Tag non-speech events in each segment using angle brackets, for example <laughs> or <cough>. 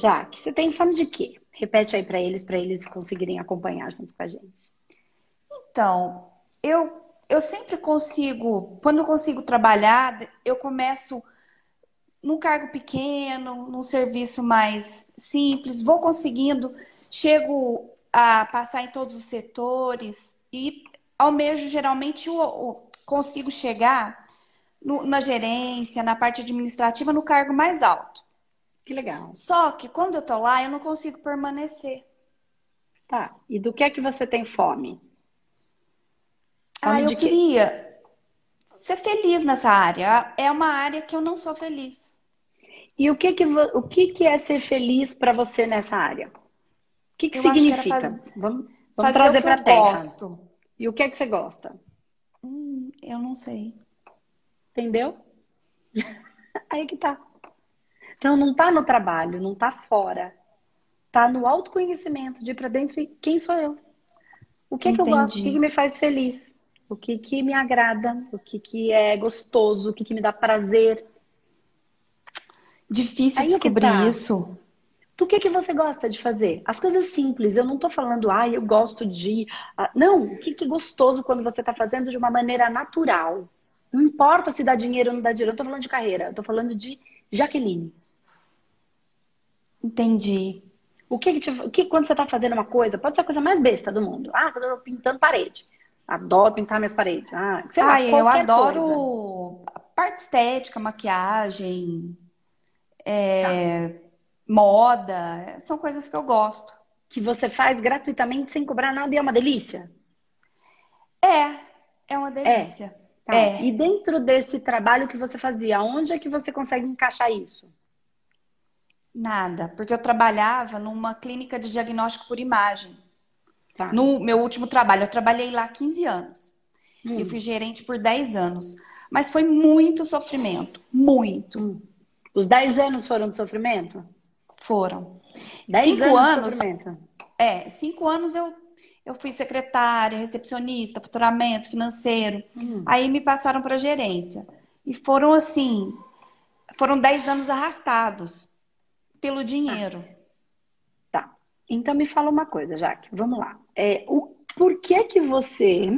Jaque, você tem fome de quê? Repete aí para eles, para eles conseguirem acompanhar junto com a gente. Então, eu, eu sempre consigo, quando eu consigo trabalhar, eu começo num cargo pequeno, num serviço mais simples, vou conseguindo, chego a passar em todos os setores e almejo geralmente o consigo chegar no, na gerência, na parte administrativa, no cargo mais alto. Que legal. Só que quando eu tô lá, eu não consigo permanecer. Tá. E do que é que você tem fome? fome ah, eu queria ser feliz nessa área. É uma área que eu não sou feliz. E o que que, o que, que é ser feliz para você nessa área? O que, que significa? Faz... Vamos, vamos trazer para terra. Gosto. E o que é que você gosta? Hum, eu não sei. Entendeu? <laughs> Aí que tá. Então não tá no trabalho, não tá fora. Tá no autoconhecimento, de ir pra dentro e quem sou eu? O que é que eu gosto? O que, que me faz feliz? O que, que me agrada? O que, que é gostoso? O que, que me dá prazer? Difícil Aí descobrir tá. isso. Do que, que você gosta de fazer? As coisas simples. Eu não tô falando, ah, eu gosto de. Ah, não, o que, que é gostoso quando você tá fazendo de uma maneira natural. Não importa se dá dinheiro ou não dá dinheiro. Eu não tô falando de carreira, eu tô falando de Jaqueline. Entendi. O que, que, te, o que quando você está fazendo uma coisa, pode ser a coisa mais besta do mundo. Ah, tô pintando parede. Adoro pintar minhas paredes. Ah, sei lá, eu adoro coisa. parte estética, maquiagem, é, tá. moda. São coisas que eu gosto. Que você faz gratuitamente sem cobrar nada e é uma delícia? É, é uma delícia. É. Tá. é. E dentro desse trabalho que você fazia, onde é que você consegue encaixar isso? Nada, porque eu trabalhava numa clínica de diagnóstico por imagem. Tá. No meu último trabalho, eu trabalhei lá 15 anos. Hum. Eu fui gerente por 10 anos. Mas foi muito sofrimento. Muito. Hum. Os 10 anos foram de sofrimento? Foram. 10 cinco anos, de sofrimento? É, cinco anos eu, eu fui secretária, recepcionista, faturamento, financeiro. Hum. Aí me passaram para gerência. E foram assim, foram 10 anos arrastados pelo dinheiro. Tá. tá. Então me fala uma coisa, Jaque. Vamos lá. É, o, por que que você...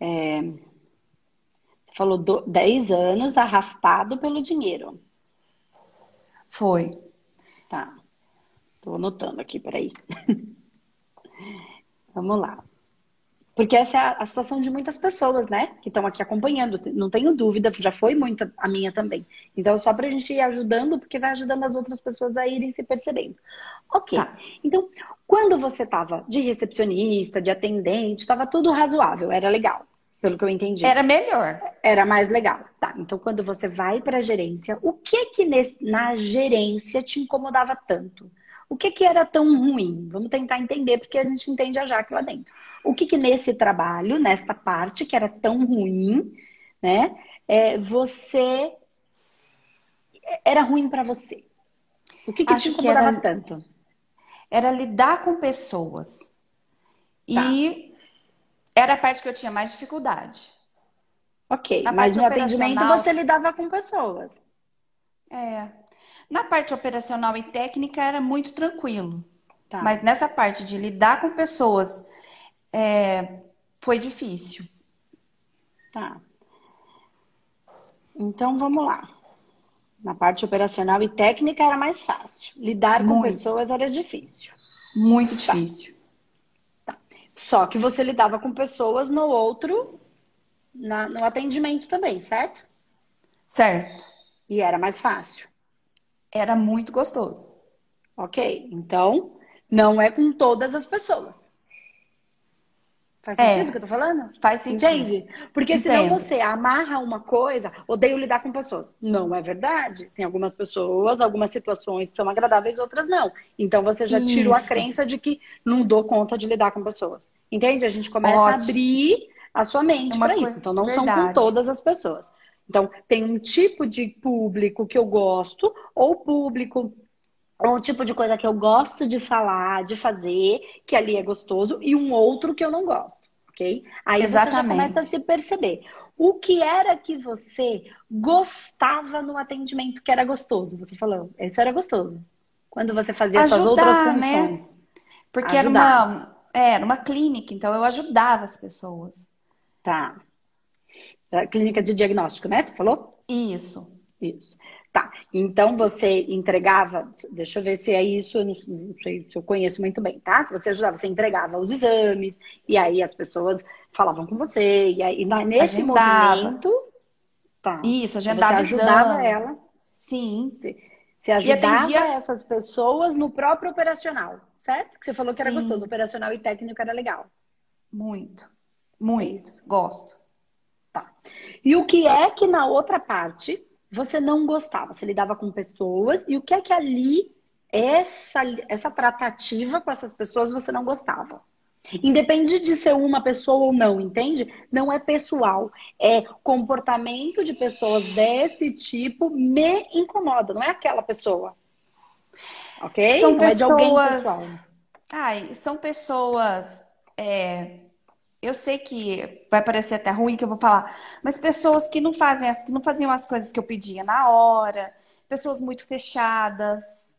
É, você falou do, 10 anos arrastado pelo dinheiro. Foi. Tá. Tô anotando aqui, peraí. <laughs> Vamos lá. Porque essa é a, situação de muitas pessoas, né? Que estão aqui acompanhando. Não tenho dúvida, já foi muita a minha também. Então, só para a gente ir ajudando, porque vai ajudando as outras pessoas a irem se percebendo. Ok. Tá. Então, quando você estava de recepcionista, de atendente, estava tudo razoável, era legal, pelo que eu entendi. Era melhor. Era mais legal. Tá. Então, quando você vai para a gerência, o que que nesse, na gerência te incomodava tanto? O que que era tão ruim? Vamos tentar entender, porque a gente entende a Jaque lá dentro. O que que nesse trabalho, nesta parte que era tão ruim, né? É, você era ruim para você? O que, que te incomodava era, tanto? Era lidar com pessoas. Tá. E era a parte que eu tinha mais dificuldade. Ok, Na mas no atendimento você lidava com pessoas. É. Na parte operacional e técnica era muito tranquilo. Tá. Mas nessa parte de lidar com pessoas é, foi difícil. Tá. Então vamos lá. Na parte operacional e técnica era mais fácil. Lidar Muito. com pessoas era difícil. Muito tá. difícil. Tá. Tá. Só que você lidava com pessoas no outro, na, no atendimento também, certo? Certo. E era mais fácil. Era muito gostoso. Ok. Então, não é com todas as pessoas. Faz é. sentido o que eu tô falando? Faz sentido. Entende? Porque Entendo. senão você amarra uma coisa, odeio lidar com pessoas. Não é verdade. Tem algumas pessoas, algumas situações que são agradáveis, outras não. Então você já Isso. tirou a crença de que não dou conta de lidar com pessoas. Entende? A gente começa Ótimo. a abrir a sua mente é para isso. Então não verdade. são com todas as pessoas. Então tem um tipo de público que eu gosto, ou público ou um tipo de coisa que eu gosto de falar, de fazer, que ali é gostoso, e um outro que eu não gosto, ok? Aí Exatamente. você já começa a se perceber. O que era que você gostava no atendimento que era gostoso? Você falou, isso era gostoso. Quando você fazia Ajudar, essas outras né? funções. Né? Porque era uma, é, era uma clínica, então eu ajudava as pessoas. Tá. A clínica de diagnóstico, né? Você falou? Isso. Isso. Tá. Então você entregava, deixa eu ver se é isso, eu não, não sei se eu conheço muito bem, tá? Se você ajudava, você entregava os exames, e aí as pessoas falavam com você, e aí nesse agendava. movimento. Tá. Isso, agendava você ajudava exames. ela. Sim. Você ajudava atendia... essas pessoas no próprio operacional, certo? Que você falou que Sim. era gostoso, operacional e técnico era legal. Muito. Muito. É Gosto. E o que é que na outra parte você não gostava? Você lidava com pessoas e o que é que ali, essa, essa tratativa com essas pessoas você não gostava? Independe de ser uma pessoa ou não, entende? Não é pessoal. É comportamento de pessoas desse tipo me incomoda, não é aquela pessoa. Ok? São não pessoas... é de alguém pessoal. Ai, são pessoas é, eu sei que vai parecer até ruim que eu vou falar, mas pessoas que não fazem, que não faziam as coisas que eu pedia na hora, pessoas muito fechadas,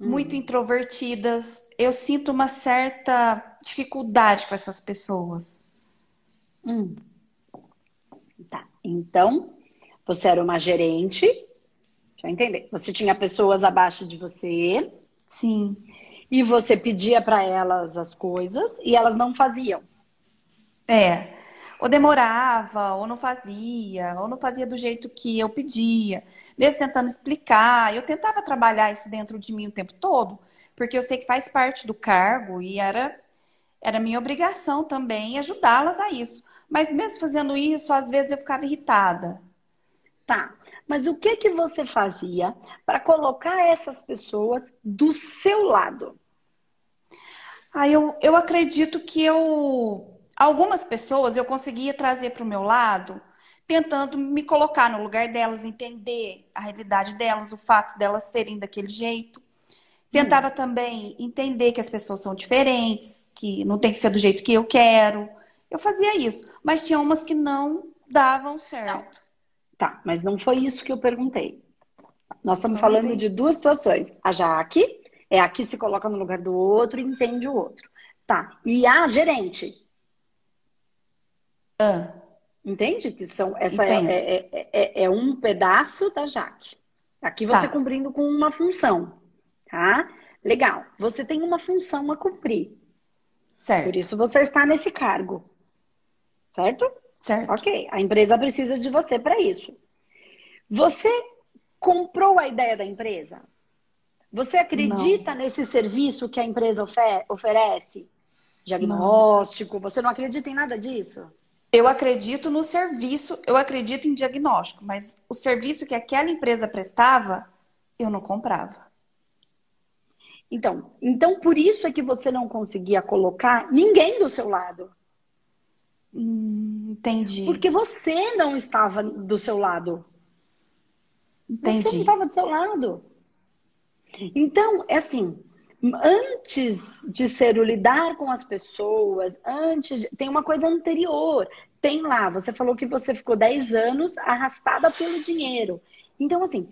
hum. muito introvertidas. Eu sinto uma certa dificuldade com essas pessoas. Hum. Tá. Então, você era uma gerente. Deixa eu entender. Você tinha pessoas abaixo de você. Sim. E você pedia para elas as coisas e elas não faziam. É. Ou demorava, ou não fazia, ou não fazia do jeito que eu pedia, mesmo tentando explicar. Eu tentava trabalhar isso dentro de mim o tempo todo, porque eu sei que faz parte do cargo e era, era minha obrigação também ajudá-las a isso. Mas mesmo fazendo isso, às vezes eu ficava irritada. Tá. Mas o que que você fazia para colocar essas pessoas do seu lado? Ah, eu, eu acredito que eu Algumas pessoas eu conseguia trazer para o meu lado, tentando me colocar no lugar delas, entender a realidade delas, o fato delas serem daquele jeito. Tentava hum. também entender que as pessoas são diferentes, que não tem que ser do jeito que eu quero. Eu fazia isso, mas tinha umas que não davam certo. Não. Tá, mas não foi isso que eu perguntei. Nós estamos falando de duas situações. A Jaque é a que se coloca no lugar do outro e entende o outro. Tá. E a gerente ah. Entende? Que são, essa é, é, é, é, é, um pedaço da Jaque. Aqui você tá. cumprindo com uma função, tá? Legal. Você tem uma função a cumprir. Certo. Por isso você está nesse cargo. Certo? Certo. Ok. A empresa precisa de você para isso. Você comprou a ideia da empresa? Você acredita não. nesse serviço que a empresa ofer oferece? Diagnóstico? Não. Você não acredita em nada disso? Eu acredito no serviço, eu acredito em diagnóstico, mas o serviço que aquela empresa prestava, eu não comprava. Então, então por isso é que você não conseguia colocar ninguém do seu lado. Hum, entendi. Porque você não estava do seu lado. Entendi. Você não estava do seu lado. Então, é assim, antes de ser o lidar com as pessoas, antes de... tem uma coisa anterior. Tem lá, você falou que você ficou 10 anos arrastada pelo dinheiro. Então, assim,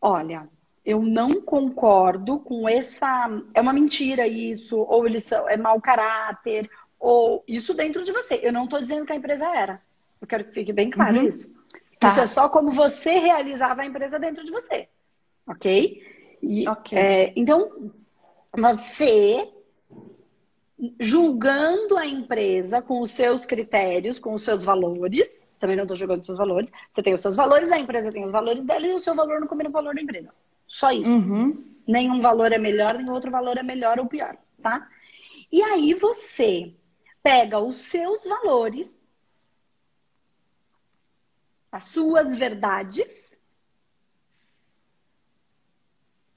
olha, eu não concordo com essa. É uma mentira isso, ou eles é mau caráter, ou isso dentro de você. Eu não estou dizendo que a empresa era. Eu quero que fique bem claro uhum. isso. Tá. Isso é só como você realizava a empresa dentro de você. Ok? E, okay. É, então, você julgando a empresa com os seus critérios, com os seus valores. Também não estou julgando os seus valores. Você tem os seus valores, a empresa tem os valores dela e o seu valor não combina com o valor da empresa. Só isso. Uhum. Nenhum valor é melhor, nenhum outro valor é melhor ou pior, tá? E aí você pega os seus valores, as suas verdades,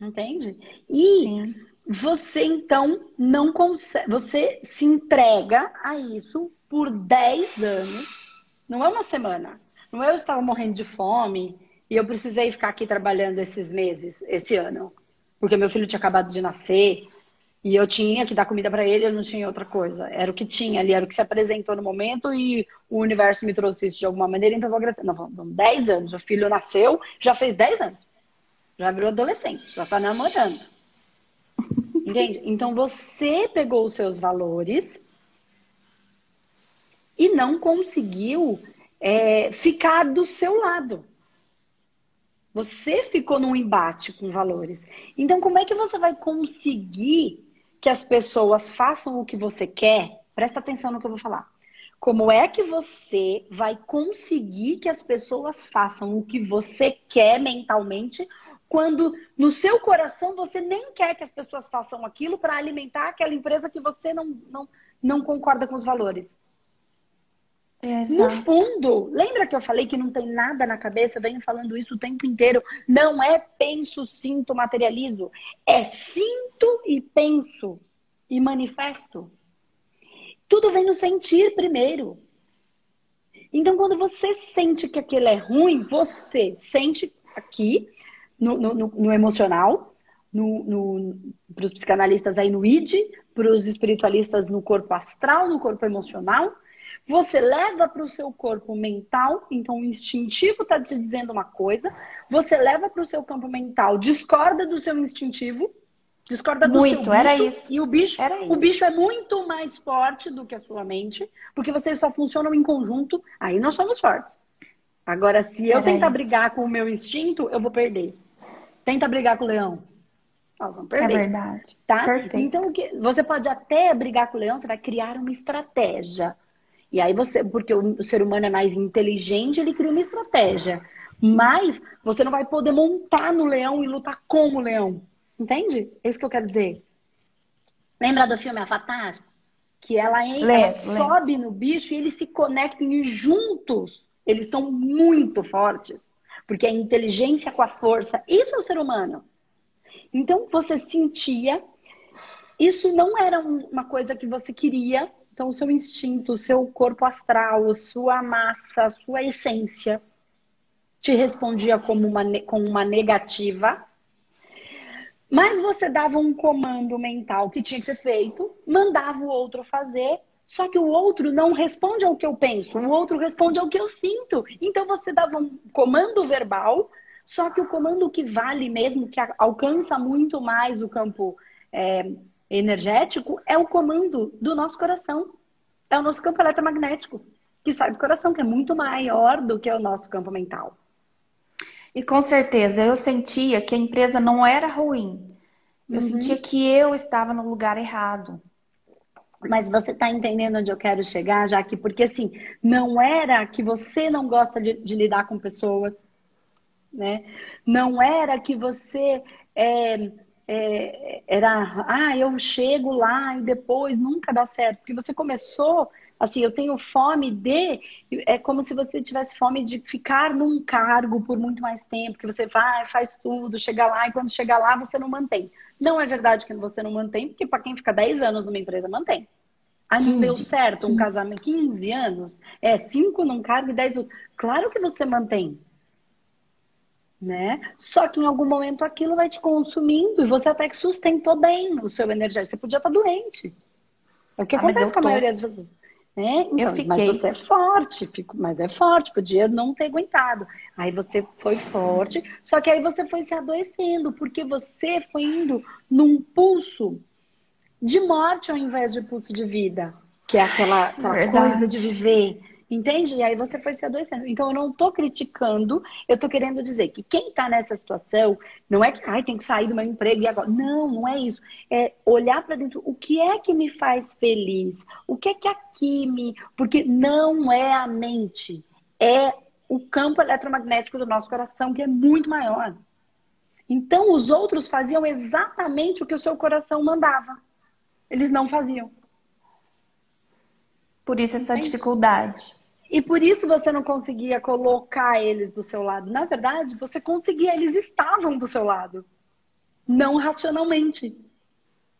entende? E Sim você então não consegue, você se entrega a isso por 10 anos, não é uma semana. Não é eu estava morrendo de fome e eu precisei ficar aqui trabalhando esses meses, esse ano, porque meu filho tinha acabado de nascer e eu tinha que dar comida para ele, eu não tinha outra coisa. Era o que tinha ali, era o que se apresentou no momento e o universo me trouxe isso de alguma maneira, então eu vou agradecer. Não, não, 10 anos, o filho nasceu, já fez 10 anos. Já virou adolescente, já está namorando. Entende? Então você pegou os seus valores e não conseguiu é, ficar do seu lado. Você ficou num embate com valores. Então, como é que você vai conseguir que as pessoas façam o que você quer? Presta atenção no que eu vou falar. Como é que você vai conseguir que as pessoas façam o que você quer mentalmente, quando no seu coração você nem quer que as pessoas façam aquilo para alimentar aquela empresa que você não, não, não concorda com os valores? É, no fundo, lembra que eu falei que não tem nada na cabeça? Eu venho falando isso o tempo inteiro. Não é penso, sinto, materializo. É sinto e penso e manifesto. Tudo vem no sentir primeiro. Então, quando você sente que aquilo é ruim, você sente aqui no, no, no emocional, para os psicanalistas aí no id, para os espiritualistas no corpo astral, no corpo emocional você leva para o seu corpo mental, então o instintivo está te dizendo uma coisa, você leva para o seu campo mental, discorda do seu instintivo, discorda do muito, seu bicho, era isso. E o bicho, era o isso. bicho é muito mais forte do que a sua mente, porque vocês só funcionam em conjunto, aí nós somos fortes. Agora, se eu era tentar isso. brigar com o meu instinto, eu vou perder. Tenta brigar com o leão. Nós vamos perder. É verdade. Tá? Perfeito. Então, você pode até brigar com o leão, você vai criar uma estratégia. E aí você, porque o ser humano é mais inteligente, ele cria uma estratégia. Mas você não vai poder montar no leão e lutar como leão. Entende? É isso que eu quero dizer. Lembra do filme Avatar? Que ela, entra, ela sobe no bicho e eles se conectam e juntos eles são muito fortes. Porque a inteligência com a força, isso é o ser humano. Então você sentia, isso não era uma coisa que você queria, então, o seu instinto, o seu corpo astral, a sua massa, a sua essência te respondia como uma, com uma negativa, mas você dava um comando mental que tinha que ser feito, mandava o outro fazer, só que o outro não responde ao que eu penso, o outro responde ao que eu sinto. Então você dava um comando verbal, só que o comando que vale mesmo, que alcança muito mais o campo é, energético é o comando do nosso coração. É o nosso campo eletromagnético, que sai do coração, que é muito maior do que o nosso campo mental. E com certeza, eu sentia que a empresa não era ruim. Eu uhum. sentia que eu estava no lugar errado. Mas você está entendendo onde eu quero chegar, já que porque assim, não era que você não gosta de, de lidar com pessoas, né? Não era que você é, é, era, ah, eu chego lá e depois nunca dá certo. Porque você começou, assim, eu tenho fome de. É como se você tivesse fome de ficar num cargo por muito mais tempo, que você vai, faz tudo, chega lá e quando chega lá você não mantém. Não é verdade que você não mantém, porque para quem fica 10 anos numa empresa, mantém. Ah, não 15, deu certo 15. um casamento, 15 anos? É, 5 num cargo e 10 no Claro que você mantém né? Só que em algum momento aquilo vai te consumindo e você até que sustentou bem o seu energético. Você podia estar doente. É o que ah, acontece com a tô... maioria das pessoas. Né? Então, eu fiquei... Mas você é forte, fico, mas é forte, podia não ter aguentado. Aí você foi forte, só que aí você foi se adoecendo, porque você foi indo num pulso de morte ao invés de pulso de vida, que é aquela, aquela coisa de viver Entende? E aí você foi se adoecendo. Então eu não estou criticando, eu estou querendo dizer que quem está nessa situação não é que ai, tem que sair do meu emprego e agora. Não, não é isso. É olhar para dentro. O que é que me faz feliz? O que é que aqui me. Porque não é a mente, é o campo eletromagnético do nosso coração, que é muito maior. Então os outros faziam exatamente o que o seu coração mandava. Eles não faziam. Por isso essa Entendi. dificuldade. E por isso você não conseguia colocar eles do seu lado. Na verdade, você conseguia, eles estavam do seu lado. Não racionalmente.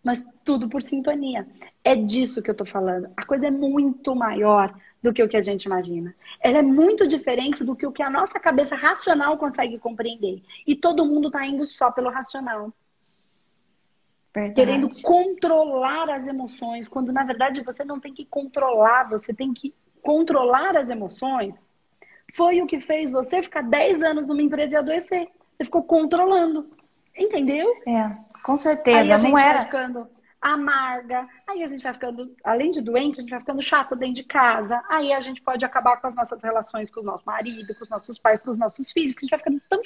Mas tudo por sintonia. É disso que eu tô falando. A coisa é muito maior do que o que a gente imagina. Ela é muito diferente do que o que a nossa cabeça racional consegue compreender. E todo mundo tá indo só pelo racional. Verdade. querendo controlar as emoções, quando na verdade você não tem que controlar, você tem que controlar as emoções. Foi o que fez você ficar 10 anos numa empresa e adoecer. Você ficou controlando. Entendeu? É. Com certeza, não era. ficando amarga, aí a gente vai ficando, além de doente, a gente vai ficando chato dentro de casa, aí a gente pode acabar com as nossas relações com o nosso marido, com os nossos pais, com os nossos filhos, porque a gente vai ficando tão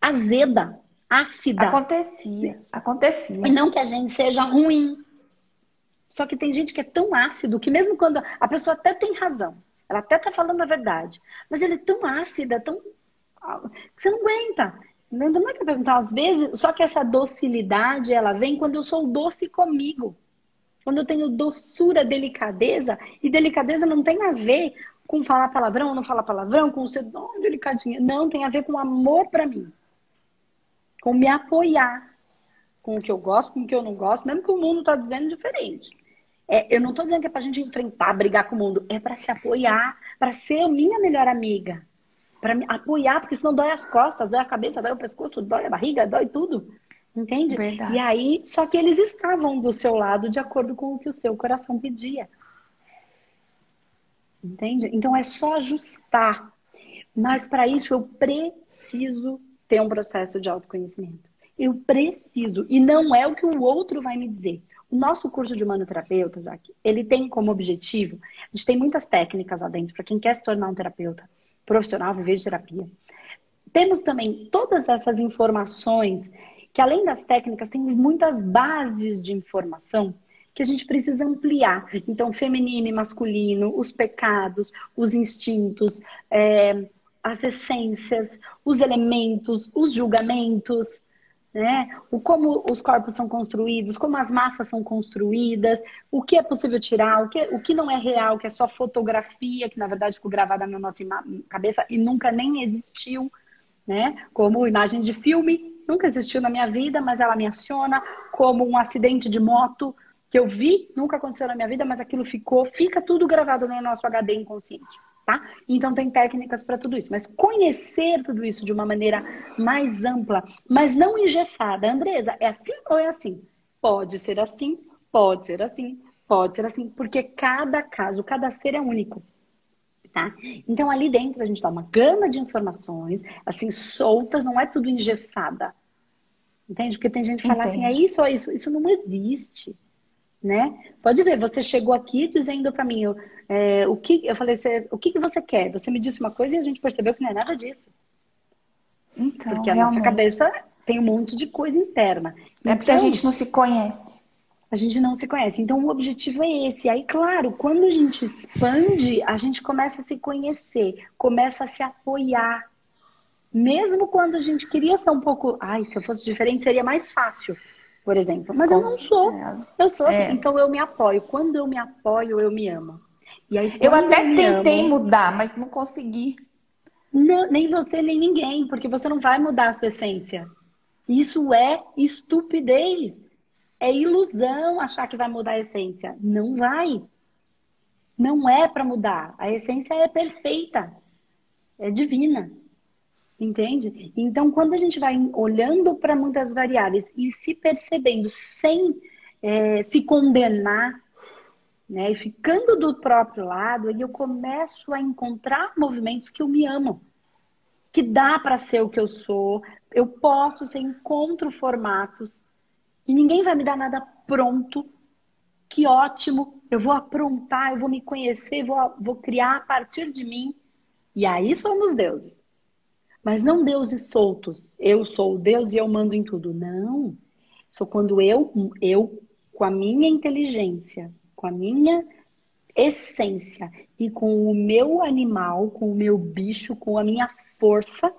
azeda, ácida. Acontecia, acontecia. E não que a gente seja ruim. Só que tem gente que é tão ácido que mesmo quando a pessoa até tem razão, ela até tá falando a verdade, mas ele é tão ácida, tão que você não aguenta. Não é que então, às vezes, só que essa docilidade, ela vem quando eu sou doce comigo. Quando eu tenho doçura, delicadeza, e delicadeza não tem a ver com falar palavrão ou não falar palavrão, com ser oh, delicadinha. Não, tem a ver com amor para mim. Com me apoiar. Com o que eu gosto, com o que eu não gosto, mesmo que o mundo tá dizendo diferente. É, eu não tô dizendo que é pra gente enfrentar, brigar com o mundo. É para se apoiar, para ser minha melhor amiga para me apoiar, porque senão dói as costas, dói a cabeça, dói o pescoço, dói a barriga, dói tudo. Entende? Verdade. E aí, só que eles estavam do seu lado de acordo com o que o seu coração pedia. Entende? Então é só ajustar. Mas para isso eu preciso ter um processo de autoconhecimento. Eu preciso. E não é o que o outro vai me dizer. O nosso curso de humanoterapeuta, Jaque, ele tem como objetivo, a gente tem muitas técnicas lá dentro para quem quer se tornar um terapeuta profissional, viver de terapia. Temos também todas essas informações, que além das técnicas, tem muitas bases de informação que a gente precisa ampliar. Então, feminino e masculino, os pecados, os instintos, é, as essências, os elementos, os julgamentos, né? O como os corpos são construídos, como as massas são construídas, o que é possível tirar, o que, o que não é real, que é só fotografia, que na verdade ficou gravada na nossa cabeça e nunca nem existiu, né? Como imagem de filme, nunca existiu na minha vida, mas ela me aciona, como um acidente de moto que eu vi, nunca aconteceu na minha vida, mas aquilo ficou, fica tudo gravado no nosso HD inconsciente tá? Então tem técnicas para tudo isso, mas conhecer tudo isso de uma maneira mais ampla, mas não engessada. Andresa, é assim ou é assim? Pode ser assim, pode ser assim, pode ser assim, porque cada caso, cada ser é único. Tá? Então ali dentro a gente dá uma gama de informações, assim, soltas, não é tudo engessada. Entende? Porque tem gente que fala assim, é isso ou é isso? Isso não existe né? Pode ver, você chegou aqui dizendo para mim, é, o que eu falei, você, o que, que você quer? Você me disse uma coisa e a gente percebeu que não é nada disso. Então, porque a realmente. nossa cabeça tem um monte de coisa interna. É então, porque a então, gente não se conhece. A gente não se conhece. Então, o objetivo é esse. Aí, claro, quando a gente expande, a gente começa a se conhecer, começa a se apoiar. Mesmo quando a gente queria ser um pouco. Ai, se eu fosse diferente, seria mais fácil por exemplo. Mas eu não sou. Eu sou assim. É. Então eu me apoio. Quando eu me apoio, eu me amo. E aí, eu até eu tentei amo, mudar, mas não consegui. Não, nem você, nem ninguém, porque você não vai mudar a sua essência. Isso é estupidez. É ilusão achar que vai mudar a essência. Não vai. Não é para mudar. A essência é perfeita. É divina. Entende? Então, quando a gente vai olhando para muitas variáveis e se percebendo sem é, se condenar, né, e ficando do próprio lado, aí eu começo a encontrar movimentos que eu me amo, que dá para ser o que eu sou, eu posso ser, encontro formatos e ninguém vai me dar nada pronto. Que ótimo, eu vou aprontar, eu vou me conhecer, vou, vou criar a partir de mim. E aí somos deuses. Mas não deuses soltos. Eu sou o Deus e eu mando em tudo. Não. Só quando eu, eu, com a minha inteligência, com a minha essência e com o meu animal, com o meu bicho, com a minha força,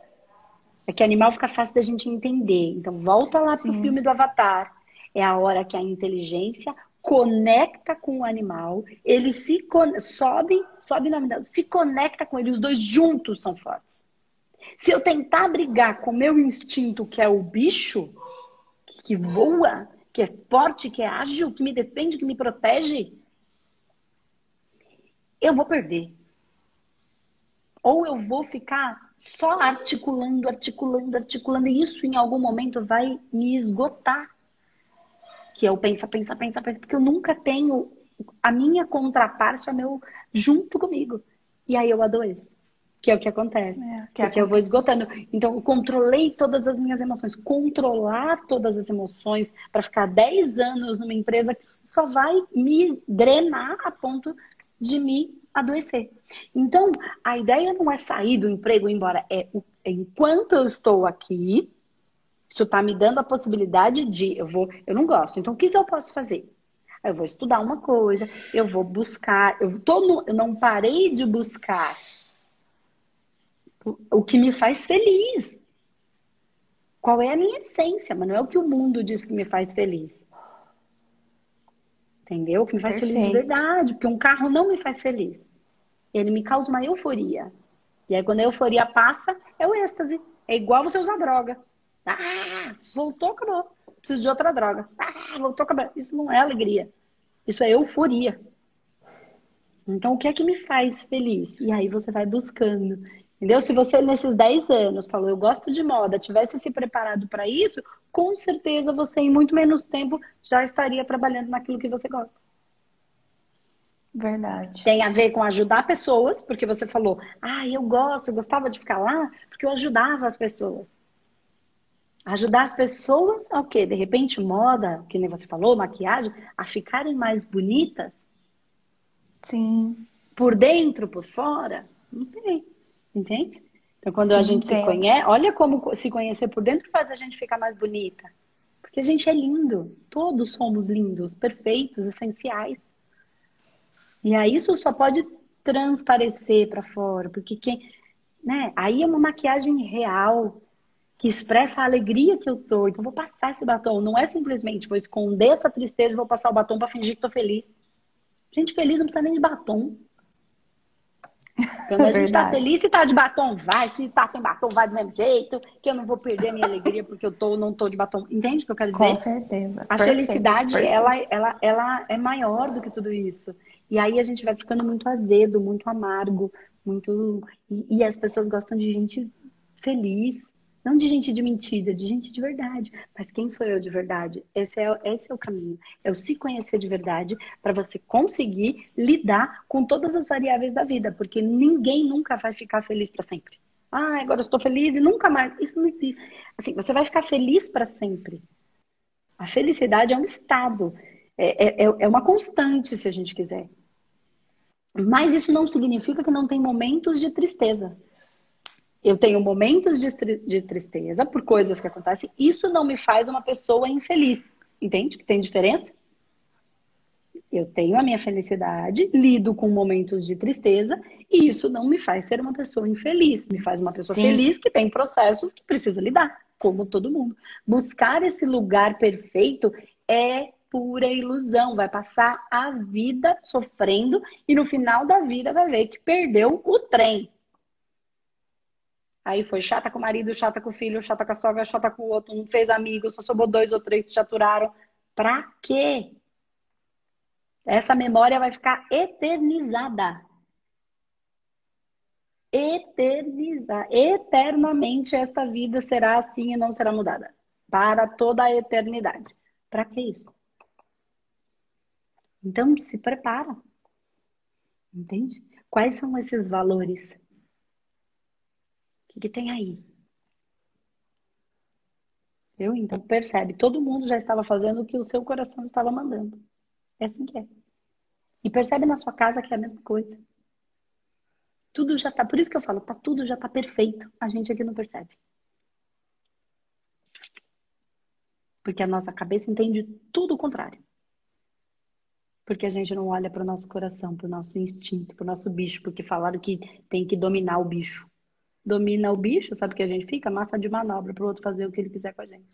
é que animal fica fácil da gente entender. Então, volta lá Sim. pro filme do Avatar. É a hora que a inteligência conecta com o animal, ele se sobe, sobe na se conecta com ele, os dois juntos são fortes. Se eu tentar brigar com o meu instinto, que é o bicho, que voa, que é forte, que é ágil, que me defende, que me protege, eu vou perder. Ou eu vou ficar só articulando, articulando, articulando, e isso em algum momento vai me esgotar. Que eu pensa, pensa, pensa, pensa, porque eu nunca tenho a minha contraparte, a meu junto comigo. E aí eu adoeço. Que é o que acontece. É, que porque eu vou esgotando. Então, eu controlei todas as minhas emoções. Controlar todas as emoções para ficar 10 anos numa empresa que só vai me drenar a ponto de me adoecer. Então, a ideia não é sair do emprego e ir embora. É, enquanto eu estou aqui, isso está me dando a possibilidade de, eu vou, eu não gosto. Então, o que, que eu posso fazer? Eu vou estudar uma coisa, eu vou buscar, eu, tô no, eu não parei de buscar o que me faz feliz. Qual é a minha essência, mas não é o que o mundo diz que me faz feliz. Entendeu? O que me faz Perfeito. feliz de verdade, porque um carro não me faz feliz. Ele me causa uma euforia. E aí, quando a euforia passa, é o êxtase. É igual você usar droga. Ah, voltou, acabou. Preciso de outra droga. Ah, voltou, acabou. Isso não é alegria. Isso é euforia. Então, o que é que me faz feliz? E aí você vai buscando. Entendeu? Se você, nesses 10 anos, falou, eu gosto de moda, tivesse se preparado para isso, com certeza você, em muito menos tempo, já estaria trabalhando naquilo que você gosta. Verdade. Tem a ver com ajudar pessoas, porque você falou, ah, eu gosto, eu gostava de ficar lá, porque eu ajudava as pessoas. Ajudar as pessoas ao quê? De repente, moda, que nem você falou, maquiagem, a ficarem mais bonitas? Sim. Por dentro, por fora? Não sei. Entende? Então, quando Sim, a gente entendo. se conhece, olha como se conhecer por dentro faz a gente ficar mais bonita. Porque a gente é lindo. Todos somos lindos, perfeitos, essenciais. E aí isso só pode transparecer para fora, porque quem, né? Aí é uma maquiagem real que expressa a alegria que eu tô. Então vou passar esse batom, não é simplesmente vou esconder essa tristeza e vou passar o batom para fingir que tô feliz. Gente feliz não precisa nem de batom. Quando a gente está feliz, se tá de batom, vai. Se tá sem batom, vai do mesmo jeito. Que eu não vou perder a minha alegria porque eu tô, não tô de batom. Entende o que eu quero dizer? Com certeza. A perfeito, felicidade, perfeito. Ela, ela, ela é maior do que tudo isso. E aí a gente vai ficando muito azedo, muito amargo, muito. E, e as pessoas gostam de gente feliz. Não de gente de mentira, de gente de verdade. Mas quem sou eu de verdade? Esse é, esse é o caminho. É o se conhecer de verdade para você conseguir lidar com todas as variáveis da vida. Porque ninguém nunca vai ficar feliz para sempre. Ah, agora eu estou feliz e nunca mais. Isso não existe. Assim, você vai ficar feliz para sempre. A felicidade é um estado. É, é, é uma constante, se a gente quiser. Mas isso não significa que não tem momentos de tristeza eu tenho momentos de, de tristeza por coisas que acontecem. Isso não me faz uma pessoa infeliz. Entende que tem diferença? Eu tenho a minha felicidade, lido com momentos de tristeza, e isso não me faz ser uma pessoa infeliz. Me faz uma pessoa Sim. feliz que tem processos que precisa lidar, como todo mundo. Buscar esse lugar perfeito é pura ilusão. Vai passar a vida sofrendo e no final da vida vai ver que perdeu o trem. Aí foi chata com o marido, chata com o filho, chata com a sogra, chata com o outro, não fez amigos, só sobrou dois ou três que te aturaram. Pra quê? Essa memória vai ficar eternizada. Eternizar. Eternamente esta vida será assim e não será mudada. Para toda a eternidade. Para que isso? Então se prepara. Entende? Quais são esses valores? Que, que tem aí? Eu, então, percebe, todo mundo já estava fazendo o que o seu coração estava mandando. É assim que é. E percebe na sua casa que é a mesma coisa. Tudo já tá, por isso que eu falo, tá tudo já tá perfeito. A gente aqui não percebe. Porque a nossa cabeça entende tudo o contrário. Porque a gente não olha para o nosso coração, para o nosso instinto, para o nosso bicho, porque falaram que tem que dominar o bicho domina o bicho, sabe que a gente fica? Massa de manobra para o outro fazer o que ele quiser com a gente.